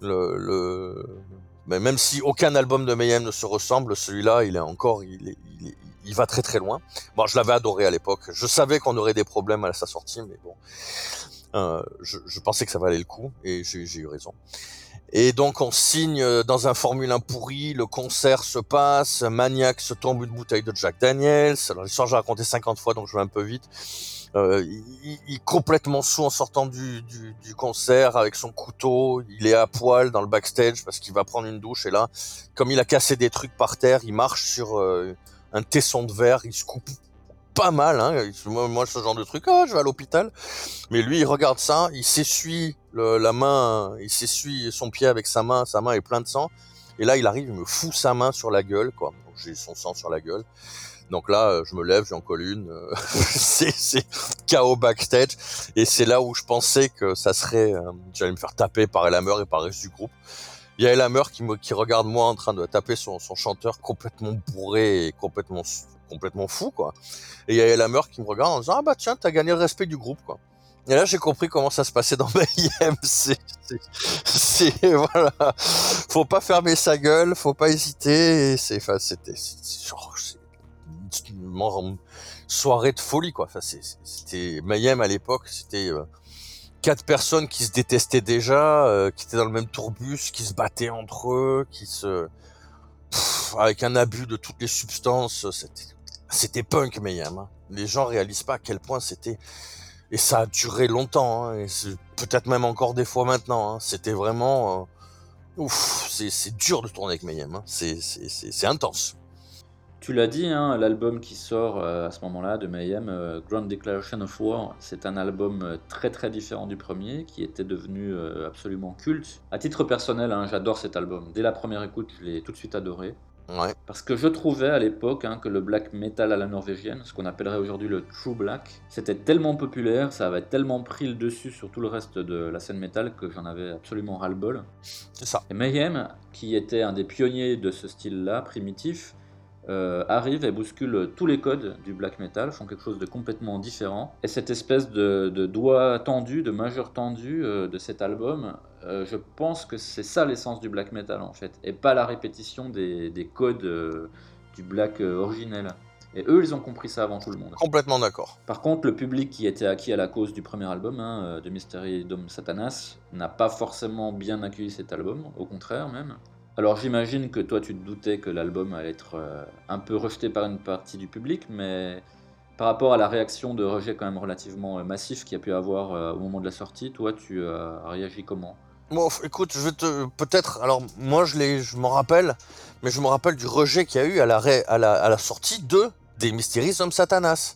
Mais même si aucun album de Mayhem ne se ressemble, celui-là, il est encore, il va très très loin. Bon, je l'avais adoré à l'époque. Je savais qu'on aurait des problèmes à sa sortie, mais bon, euh, je, je, pensais que ça valait le coup et j'ai eu raison. Et donc on signe euh, dans un Formule 1 pourri, le concert se passe, Maniac se tombe une bouteille de Jack Daniels. Alors l'histoire j'ai raconté 50 fois donc je vais un peu vite. Euh, il, il, complètement sous en sortant du, du, du, concert avec son couteau, il est à poil dans le backstage parce qu'il va prendre une douche et là, comme il a cassé des trucs par terre, il marche sur euh, un tesson de verre, il se coupe pas mal. Hein. Moi, moi, ce genre de truc, oh, je vais à l'hôpital. Mais lui, il regarde ça, il s'essuie la main, il s'essuie son pied avec sa main, sa main est pleine de sang. Et là, il arrive, il me fout sa main sur la gueule, quoi. J'ai son sang sur la gueule. Donc là, euh, je me lève, j'en colle une. Euh, c'est chaos backstage. Et c'est là où je pensais que ça serait... Euh, J'allais me faire taper par Elhammer et par le reste du groupe. Il y a Elhammer qui, me, qui regarde moi en train de taper son, son chanteur complètement bourré et complètement complètement fou, quoi. Et il y a Elhammer qui me regarde en disant, ah bah tiens, t'as gagné le respect du groupe, quoi. Et là, j'ai compris comment ça se passait dans Mayhem. C'est, voilà. Faut pas fermer sa gueule, faut pas hésiter. C'est, enfin, c'était, une soirée de folie, quoi. Enfin, c'était Mayhem à l'époque, c'était euh, quatre personnes qui se détestaient déjà, euh, qui étaient dans le même tourbus, qui se battaient entre eux, qui se, avec un abus de toutes les substances. C'était c'était punk Mayhem. Hein. Les gens réalisent pas à quel point c'était et ça a duré longtemps hein, et peut-être même encore des fois maintenant. Hein. C'était vraiment euh... ouf, c'est dur de tourner avec Mayhem. Hein. C'est intense. Tu l'as dit, hein, l'album qui sort euh, à ce moment-là de Mayhem, euh, Grand Declaration of War, c'est un album très très différent du premier, qui était devenu absolument culte. À titre personnel, j'adore cet album. Dès la première écoute, je l'ai tout de suite adoré. Ouais. Parce que je trouvais à l'époque hein, que le black metal à la norvégienne, ce qu'on appellerait aujourd'hui le true black, c'était tellement populaire, ça avait tellement pris le dessus sur tout le reste de la scène metal que j'en avais absolument ras-le-bol. C'est ça. Et Mayhem, qui était un des pionniers de ce style-là, primitif, euh, arrive et bouscule tous les codes du black metal, font quelque chose de complètement différent. Et cette espèce de, de doigt tendu, de majeur tendu euh, de cet album, euh, je pense que c'est ça l'essence du black metal en fait, et pas la répétition des, des codes euh, du black euh, originel. Et eux, ils ont compris ça avant tout le monde. Complètement d'accord. Par contre, le public qui était acquis à la cause du premier album, hein, de Mystery Dome Satanas, n'a pas forcément bien accueilli cet album, au contraire même. Alors j'imagine que toi tu te doutais que l'album allait être un peu rejeté par une partie du public, mais par rapport à la réaction de rejet quand même relativement massif qu'il y a pu avoir au moment de la sortie, toi tu as réagi comment? Bon, écoute, je vais te peut-être. Alors moi, je je m'en rappelle, mais je me rappelle du rejet qu'il y a eu à la, à la, sortie de des Mysteries Homme Satanas.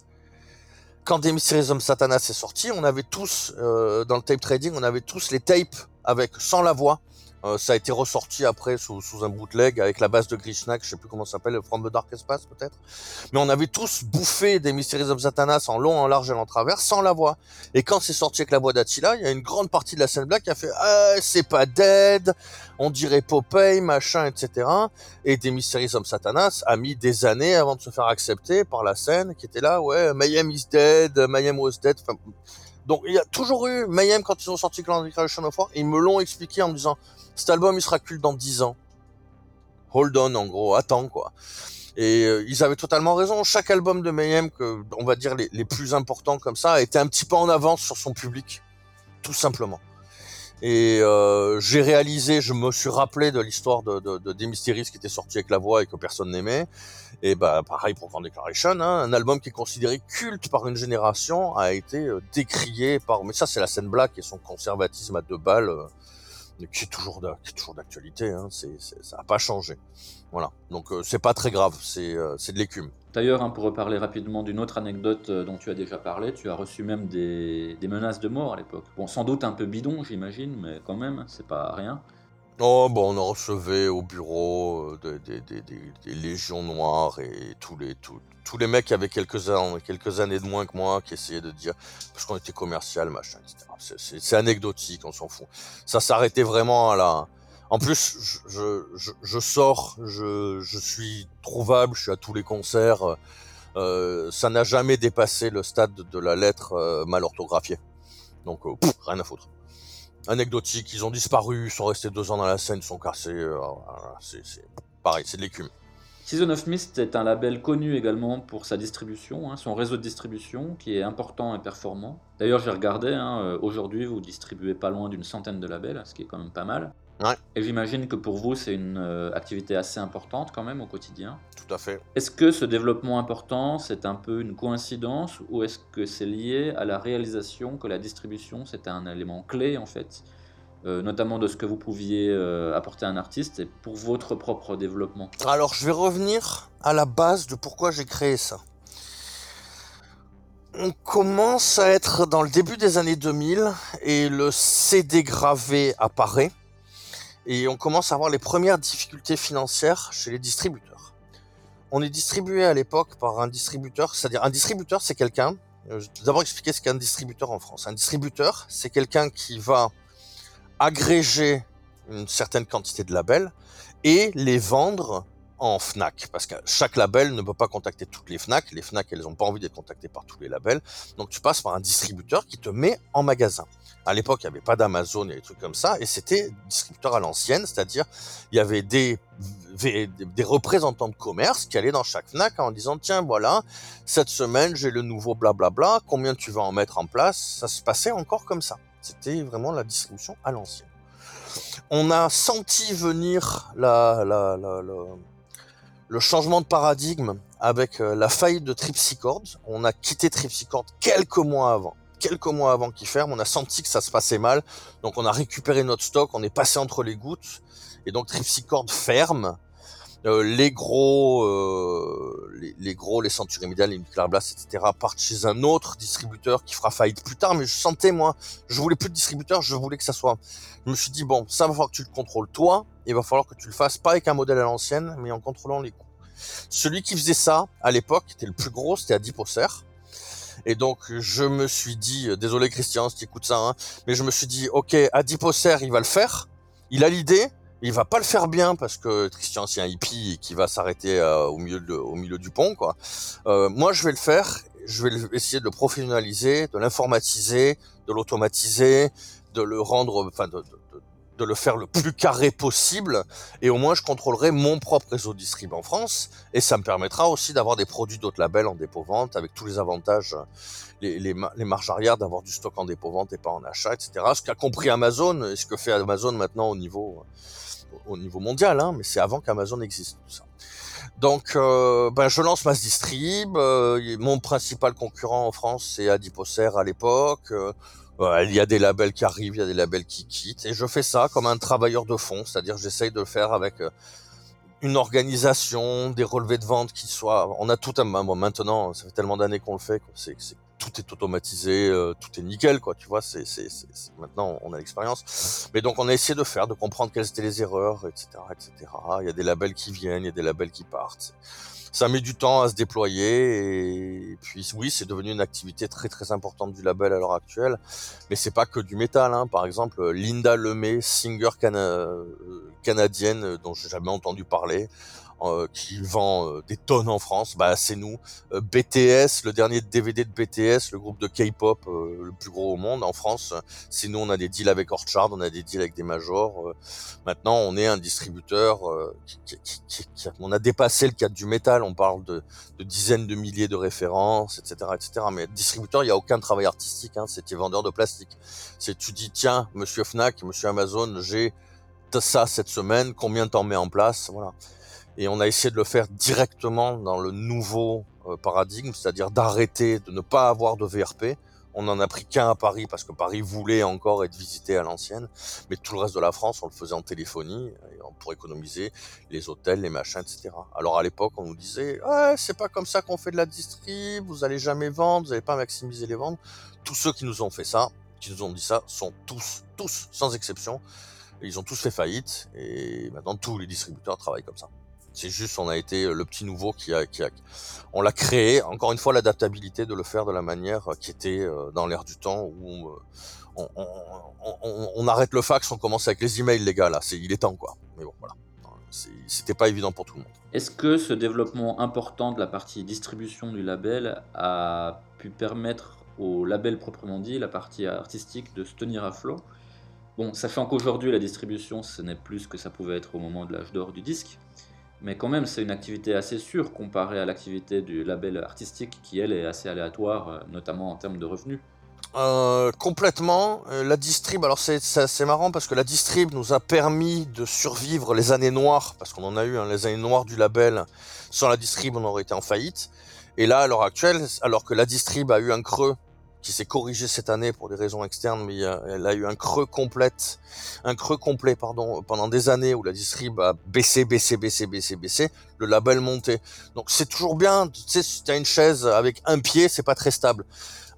Quand des Mysteries Homme Satanas est sorti, on avait tous euh, dans le tape trading, on avait tous les tapes avec sans la voix. Euh, ça a été ressorti après sous, sous, un bootleg avec la base de Grishnak, je sais plus comment ça s'appelle, From the Dark Espace peut-être. Mais on avait tous bouffé des Mysteries of Satanas en long, en large et en travers sans la voix. Et quand c'est sorti avec la voix d'Attila, il y a une grande partie de la scène black qui a fait ah, c'est pas dead, on dirait Popeye, machin, etc. Et des Mysteries of Satanas a mis des années avant de se faire accepter par la scène qui était là, ouais, Mayhem is dead, Mayhem was dead. Enfin, donc il y a toujours eu Mayhem quand ils ont sorti Clan Declaration of War, ils me l'ont expliqué en me disant cet album il sera culte dans 10 ans. Hold on en gros, attends quoi. Et euh, ils avaient totalement raison. Chaque album de Mayhem, que on va dire les, les, plus importants comme ça, a été un petit peu en avance sur son public, tout simplement. Et euh, j'ai réalisé, je me suis rappelé de l'histoire de, de, de qui était sorti avec la voix et que personne n'aimait. Et bah pareil pour Grand Declaration, hein, un album qui est considéré culte par une génération a été euh, décrié par. Mais ça c'est la scène black et son conservatisme à deux balles. Euh, qui est toujours d'actualité, hein, c'est, ça n'a pas changé. Voilà, donc euh, c'est pas très grave, c'est, euh, c'est de l'écume. D'ailleurs, hein, pour reparler rapidement d'une autre anecdote euh, dont tu as déjà parlé, tu as reçu même des, menaces de mort à l'époque. Bon, sans doute un peu bidon, j'imagine, mais quand même, c'est pas rien. Oh, bon, on en recevait au bureau euh, des, légions noires et tous les, tous, les mecs qui avaient quelques, quelques années de moins que moi qui essayaient de dire, parce qu'on était commercial, machin, etc. C'est- anecdotique, on s'en fout. Ça s'arrêtait vraiment à la... En plus, je, sors, je, suis trouvable, je suis à tous les concerts. euh, ça n'a jamais dépassé le stade de la lettre euh, mal orthographiée. Donc, euh, rien à foutre anecdotiques, ils ont disparu, ils sont restés deux ans dans la scène, ils sont cassés. c'est pareil, c'est de l'écume. Season of Mist est un label connu également pour sa distribution, hein, son réseau de distribution qui est important et performant. D'ailleurs, j'ai regardé, hein, aujourd'hui vous distribuez pas loin d'une centaine de labels, ce qui est quand même pas mal. Ouais. Et j'imagine que pour vous, c'est une euh, activité assez importante quand même au quotidien. Tout à fait. Est-ce que ce développement important, c'est un peu une coïncidence ou est-ce que c'est lié à la réalisation que la distribution, c'était un élément clé en fait, euh, notamment de ce que vous pouviez euh, apporter à un artiste et pour votre propre développement? Alors, je vais revenir à la base de pourquoi j'ai créé ça. On commence à être dans le début des années 2000 et le CD gravé apparaît et on commence à avoir les premières difficultés financières chez les distributeurs. On est distribué à l'époque par un distributeur, c'est-à-dire un distributeur, c'est quelqu'un. euh, Je vais d'abord expliquer ce qu'est un distributeur en France. Un distributeur, c'est quelqu'un qui va agréger une certaine quantité de labels et les vendre en FNAC, parce que chaque label ne peut pas contacter toutes les FNAC. Les FNAC, elles n'ont pas envie d'être contactées par tous les labels. Donc tu passes par un distributeur qui te met en magasin. À l'époque, il n'y avait pas d'Amazon et des trucs comme ça, et c'était distributeur à l'ancienne, c'est-à-dire il y avait des, représentants de commerce qui allaient dans chaque FNAC en disant tiens voilà, cette semaine j'ai le nouveau blablabla, combien tu vas en mettre en place? Ça se passait encore comme ça. C'était vraiment la distribution à l'ancienne. On a senti venir la, la, la, le changement de paradigme avec euh, la faillite de Tripsichord. On a quitté Tripsichord quelques mois avant. Quelques mois avant qu'il ferme, on a senti que ça se passait mal. Donc on a récupéré notre stock, on est passé entre les gouttes. Et donc Tripsichord ferme. Euh, les gros, euh, les, les gros, les Century Media, les Nuclear Blast, etc. partent chez un autre distributeur qui fera faillite plus tard. Mais je sentais moi, je voulais plus de distributeur, je voulais que ça soit. Je me suis dit bon, ça va falloir que tu le contrôles toi. Il va falloir que tu le fasses pas avec un modèle à l'ancienne, mais en contrôlant les coûts. Celui qui faisait ça à l'époque, qui était le plus gros, c'était Adiposer. Et donc je me suis dit, euh, désolé Christian si tu écoutes ça, hein, mais je me suis dit, ok, Adiposer, il va le faire. Il a l'idée, il va pas le faire bien parce que Christian c'est un hippie qui va s'arrêter euh, au milieu au milieu du pont quoi. Euh, moi je vais le faire, je vais essayer de le professionnaliser, de l'informatiser, de l'automatiser, de le rendre, enfin de, de- de- le faire le plus carré possible et au moins je contrôlerai mon propre réseau distrib en France et ça me permettra aussi d'avoir des produits d'autres labels en dépôt-vente avec tous les avantages, les, les, ma- les marges arrière d'avoir du stock en dépôt-vente et pas en achat, etc. Ce qu'a compris Amazon et ce que fait Amazon maintenant au niveau, au niveau mondial, hein, mais c'est avant qu'Amazon existe tout ça. Donc, euh, ben, je lance Mass Distrib. euh, mon principal concurrent en France, c'est Adiposer à l'époque. euh, il y a des labels qui arrivent, il y a des labels qui quittent. Et je fais ça comme un travailleur de fond, c'est-à-dire j'essaye de le faire avec euh, une organisation, des relevés de vente qui soient... On a tout un... Bon, maintenant, ça fait tellement d'années qu'on le fait, que c'est, tout est automatisé, euh, tout est nickel, quoi, tu vois. C'est- c'est- Maintenant, on a l'expérience. Mais donc, on a essayé de faire, de comprendre quelles étaient les erreurs, etc., etc. Il y a des labels qui viennent, il y a des labels qui partent. Ça met du temps à se déployer et puis oui, c'est devenu une activité très très importante du label à l'heure actuelle. Mais c'est pas que du métal. Hein. Par exemple, Linda Lemay, singer euh, canadienne euh, dont j'ai jamais entendu parler, qui vend euh, des tonnes en France, bah c'est nous. Euh, BTS, le dernier DVD de BTS, le groupe de K-pop euh, le plus gros au monde en France, c'est nous. On a des deals avec Orchard, on a des deals avec des majors. euh, maintenant, on est un distributeur. euh, qui, qui- qui- qui- on a dépassé le cadre du métal. On parle de, de dizaines de milliers de références, etc., etc. Mais distributeur, il y a aucun travail artistique. Hein, C'était vendeur de plastique. C'est tu dis tiens, Monsieur Fnac, Monsieur Amazon, j'ai ça cette semaine. Combien t'en mets en place? Voilà. Et on a essayé de le faire directement dans le nouveau euh, paradigme, c'est-à-dire d'arrêter de ne pas avoir de VRP. On en a pris qu'un à Paris parce que Paris voulait encore être visité à l'ancienne, mais tout le reste de la France, on le faisait en téléphonie pour économiser les hôtels, les machins, etc. Alors à l'époque, on nous disait c'est pas comme ça qu'on fait de la distrib, vous allez jamais vendre, vous allez pas maximiser les ventes. Tous ceux qui nous ont fait ça, qui nous ont dit ça, sont tous, tous, sans exception, Ils ont tous fait faillite et maintenant tous les distributeurs travaillent comme ça. C'est juste, on a été le petit nouveau qui a, on l'a créé. Encore une fois, l'adaptabilité de le faire de la manière qui était euh, dans l'air du temps où euh, on, arrête le fax, on commence avec les emails, les gars. Là, c'est, il est temps, quoi. Mais bon, voilà. C'était pas évident pour tout le monde. Est-ce que ce développement important de la partie distribution du label a pu permettre au label proprement dit, la partie artistique, de se tenir à flot Bon, sachant qu'aujourd'hui la distribution ce n'est plus ce que ça pouvait être au moment de l'âge d'or du disque, mais quand même c'est une activité assez sûre comparée à l'activité du label artistique qui elle est assez aléatoire, euh, notamment en termes de revenus. Euh, complètement. Euh, la distrib, alors c'est c'est marrant parce que la distrib nous a permis de survivre les années noires, parce qu'on en a eu hein, les années noires du label. Sans la distrib, on aurait été en faillite. Et là, à l'heure actuelle, alors que la distrib a eu un creux qui s'est corrigé cette année pour des raisons externes, mais elle a eu un creux complète, un creux complet, pardon, pendant des années où la distrib a baissé, baissé, baissé, baissé, baissé, le label monté. Donc c'est toujours bien, tu sais, si tu as une chaise avec un pied, c'est pas très stable.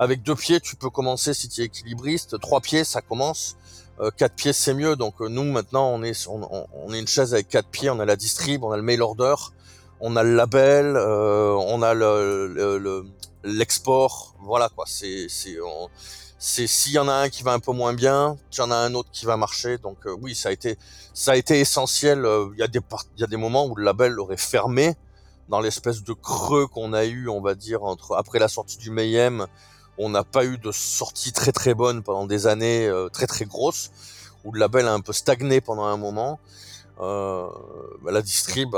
Avec deux pieds, tu peux commencer si tu es équilibriste. Trois pieds, ça commence. Euh, quatre pieds, c'est mieux. Donc euh, nous, maintenant, on est, on, on, est une chaise avec quatre pieds. On a la distrib, on a le mail order, on a le label, euh, on a le, l'export. voilà quoi. C'est, c'est, s'il y en a un qui va un peu moins bien, il y en a un autre qui va marcher. Donc oui, ça a été, ça a été essentiel. Il y a des, il y a des moments où le label aurait fermé dans l'espèce de creux qu'on a eu, on va dire, entre après la sortie du Mayhem on n'a pas eu de sortie très très bonne pendant des années euh, très très grosses, où le label a un peu stagné pendant un moment. Euh, bah, la distrib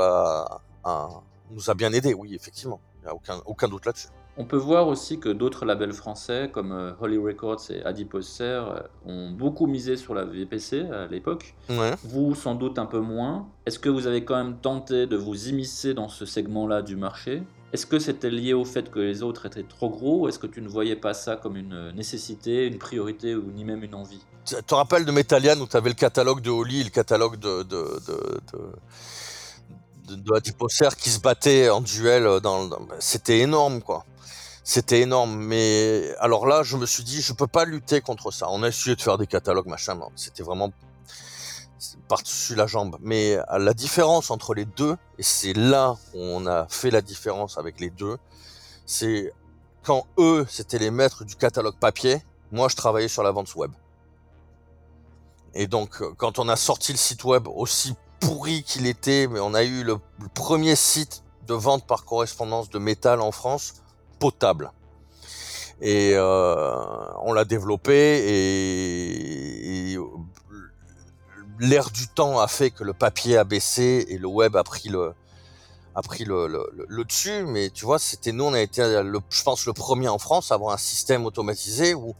nous a bien aidé, oui, effectivement. Il n'y a aucun, aucun doute là-dessus. On peut voir aussi que d'autres labels français comme euh, Holly Records et Adiposer euh, ont beaucoup misé sur la VPC à l'époque. Vous, sans doute un peu moins. Est-ce que vous avez quand même tenté de vous immiscer dans ce segment-là du marché? Est-ce que c'était lié au fait que les autres étaient trop gros? Est-ce que tu ne voyais pas ça comme une nécessité, une priorité ou ni même une envie? Tu te rappelles de Metallian où tu avais le catalogue de Holly et le catalogue de, de, de, de Adiposer qui se battaient en duel dans, c'était énorme quoi c'était énorme. Mais alors là, je me suis dit, je peux pas lutter contre ça. On a essayé de faire des catalogues, machin. C'était vraiment par-dessus la jambe. Mais la différence entre les deux, et c'est là où on a fait la différence avec les deux, c'est quand eux, c'était les maîtres du catalogue papier, moi, je travaillais sur la vente web. Et donc, quand on a sorti le site web aussi pourri qu'il était, mais on a eu le, premier site de vente par correspondance de métal en France, potable. Et euh, on l'a développé et, l'air du temps a fait que le papier a baissé et le web a pris le a pris le, dessus. Mais tu vois, c'était nous, on a été, le, je pense, le premier en France à avoir un système automatisé où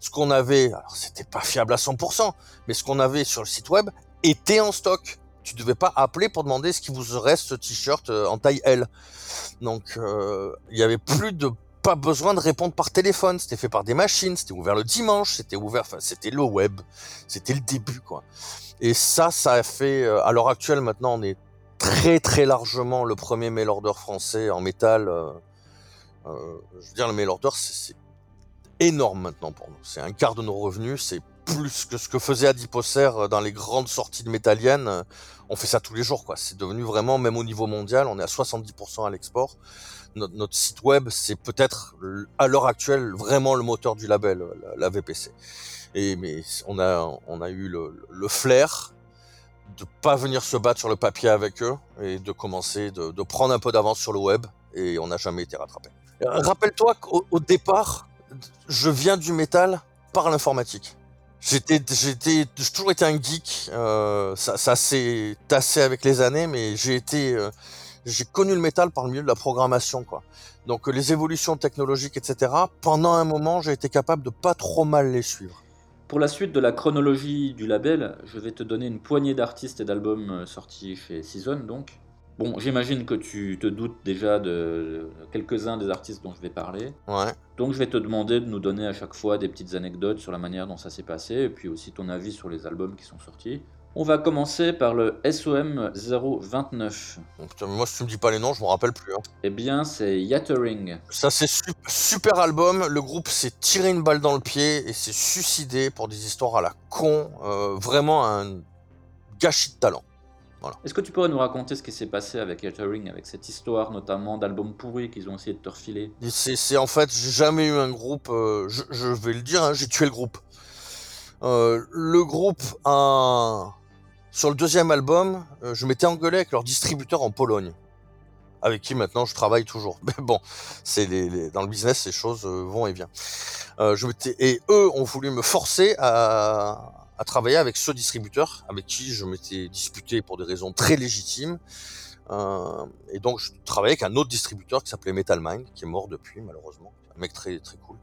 ce qu'on avait, alors c'était pas fiable à 100%, mais ce qu'on avait sur le site web était en stock tu devais pas appeler pour demander ce qui vous reste ce t-shirt euh, en taille L. Donc euh, il y avait plus de pas besoin de répondre par téléphone, c'était fait par des machines, c'était ouvert le dimanche, c'était ouvert, enfin c'était le web, c'était le début quoi. Et ça, ça a fait, euh, à l'heure actuelle maintenant, on est très très largement le premier mail order français en métal. Euh, je veux dire, le mail order, c'est énorme maintenant pour nous. C'est un quart de nos revenus, c'est plus que ce que faisait Adiposer dans les grandes sorties de métalliennes. On fait ça tous les jours, quoi. C'est devenu vraiment, même au niveau mondial, on est à 70% à l'export. Notre, site web, c'est peut-être à l'heure actuelle vraiment le moteur du label, la, VPC. Et mais on a on a eu le, le, flair de pas venir se battre sur le papier avec eux et de commencer de, de prendre un peu d'avance sur le web et on n'a jamais été rattrapé. Rappelle-toi qu'au départ, je viens du métal par l'informatique. J'étais, j'ai toujours été un geek. Euh, ça, s'est tassé avec les années, mais euh, j'ai connu le métal par le milieu de la programmation, quoi. Donc les évolutions technologiques, etc. Pendant un moment, j'ai été capable de pas trop mal les suivre. Pour la suite de la chronologie du label, je vais te donner une poignée d'artistes et d'albums euh, sortis chez Season, donc. Bon, j'imagine que tu te doutes déjà de quelques-uns des artistes dont je vais parler. Ouais. Donc je vais te demander de nous donner à chaque fois des petites anecdotes sur la manière dont ça s'est passé et puis aussi ton avis sur les albums qui sont sortis. On va commencer par le SOM 029. moi, si tu me dis pas les noms, je me rappelle plus. Hein. Eh bien, c'est Yattering. Ça, c'est super album. Le groupe s'est tiré une balle dans le pied et s'est suicidé pour des histoires à la con. Euh, vraiment un gâchis de talent. Est-ce que tu pourrais nous raconter ce qui s'est passé avec Yattering, avec cette histoire notamment d'albums pourris qu'ils ont essayé de te refiler? C'est en fait, j'ai jamais eu un groupe, euh, je, vais le dire, hein, j'ai tué le groupe. Euh, le groupe, a... sur le deuxième album, euh, je m'étais engueulé avec leur distributeur en Pologne, avec qui maintenant je travaille toujours. Mais bon, c'est les, dans le business, ces choses vont et viennent. je et eux ont voulu me forcer à, à travailler avec ce distributeur avec qui je m'étais disputé pour des raisons très légitimes. Euh, et donc je travaillais avec un autre distributeur qui s'appelait Metal Mind, qui est mort depuis malheureusement, un mec très très cool.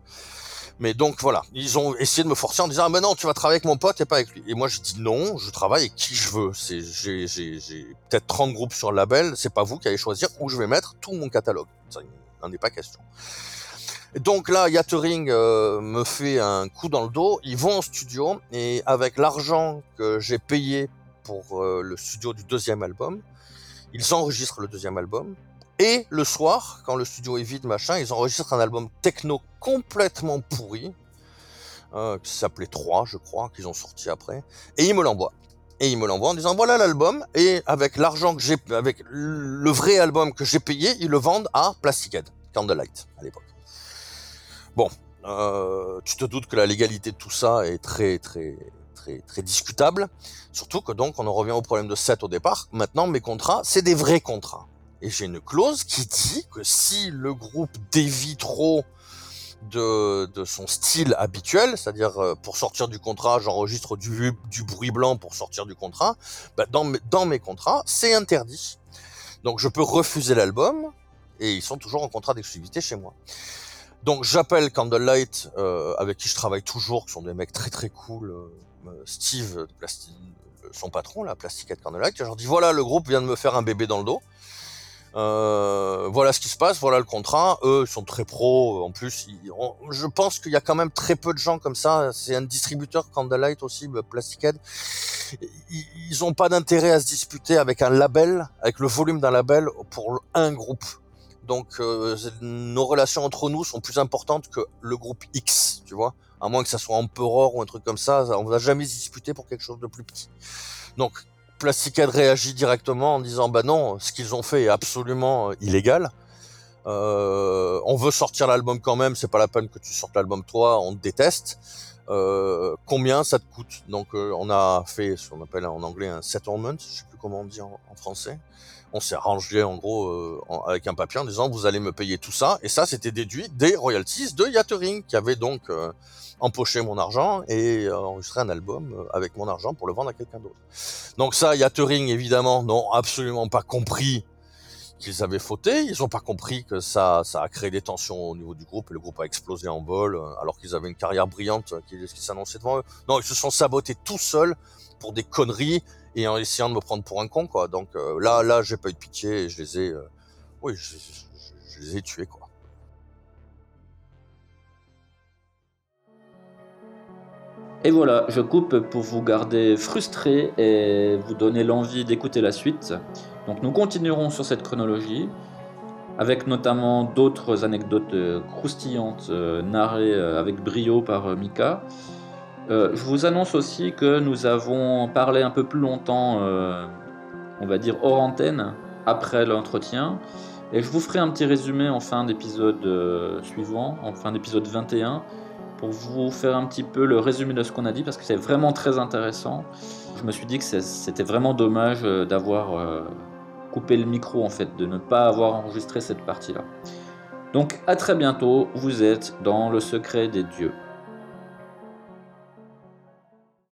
Mais donc voilà, ils ont essayé de me forcer en disant ah ben non tu vas travailler avec mon pote et pas avec lui. Et moi j'ai dit non, je travaille avec qui je veux. C'est j'ai j'ai peut-être 30 groupes sur le label, c'est pas vous qui allez choisir où je vais mettre tout mon catalogue. Ça n'en est pas question. Donc là, Yattering euh, me fait un coup dans le dos. Ils vont en studio et avec l'argent que j'ai payé pour euh, le studio du deuxième album, ils enregistrent le deuxième album. Et le soir, quand le studio est vide, machin, ils enregistrent un album techno complètement pourri, euh, qui s'appelait 3, je crois, qu'ils ont sorti après. Et ils me l'envoient. Et ils me l'envoient en disant voilà l'album. Et avec l'argent que j'ai, avec le vrai album que j'ai payé, ils le vendent à Plastic Head, Candlelight à l'époque. Bon, euh, tu te doutes que la légalité de tout ça est très très discutable. Surtout que donc on en revient au problème de 7 au départ. Maintenant mes contrats, c'est des vrais contrats. Et j'ai une clause qui dit que si le groupe dévie trop de, son style habituel, c'est-à-dire euh, pour sortir du contrat, j'enregistre du, bruit blanc pour sortir du contrat, bah dans, dans mes contrats, c'est interdit. Donc je peux refuser l'album et ils sont toujours en contrat d'exclusivité chez moi. Donc j'appelle Candlelight, euh, avec qui je travaille toujours, qui sont des mecs très très cool, euh, euh, Steve, son patron, la Plastiquette Candlelight, je leur dis voilà, le groupe vient de me faire un bébé dans le dos. voilà ce qui se passe, voilà le contrat. Eux ils sont très pros. En plus, je pense qu'il y a quand même très peu de gens comme ça. C'est un distributeur Candlelight aussi, Plastiquette. Ils n'ont pas d'intérêt à se disputer avec un label, avec le volume d'un label pour un groupe. Donc euh, nos relations entre nous sont plus importantes que le groupe X, tu vois. À moins que ça soit Emperor ou un truc comme ça, on va jamais se disputer pour quelque chose de plus petit. Donc Plasticade réagit directement en disant bah non, ce qu'ils ont fait est absolument euh, illégal. Euh, on veut sortir l'album quand même, c'est pas la peine que tu sortes l'album toi, on te déteste. Combien ça te coûte Donc on a fait ce qu'on appelle en anglais un settlement, je sais plus comment on dit en français on s'est arrangé en gros euh, avec un papier en disant vous allez me payer tout ça et ça c'était déduit des royalties de Yattering qui avait donc euh, empoché mon argent et euh, enregistré un album avec mon argent pour le vendre à quelqu'un d'autre. Donc ça Yattering évidemment n'ont absolument pas compris qu'ils avaient fauté, ils n'ont pas compris que ça ça a créé des tensions au niveau du groupe et le groupe a explosé en vol alors qu'ils avaient une carrière brillante qui, qui s'annonçait devant eux. Non, ils se sont sabotés tout seuls pour des conneries et en essayant de me prendre pour un con. Donc euh, là, là, j'ai pas eu de pitié et je les ai, euh, tués. Et voilà, je coupe pour vous garder frustré et vous donner l'envie d'écouter la suite. Donc nous continuerons sur cette chronologie, avec notamment d'autres anecdotes euh, croustillantes narrées avec brio par Mika. Euh, je vous annonce aussi que nous avons parlé un peu plus longtemps, euh, on va dire hors antenne, après l'entretien. Et je vous ferai un petit résumé en fin d'épisode euh, suivant, en fin d'épisode 21, pour vous faire un petit peu le résumé de ce qu'on a dit, parce que c'est vraiment très intéressant. Je me suis dit que c'était vraiment dommage d'avoir coupé le micro, en fait, de ne pas avoir enregistré cette partie-là. Donc à très bientôt, vous êtes dans le secret des dieux.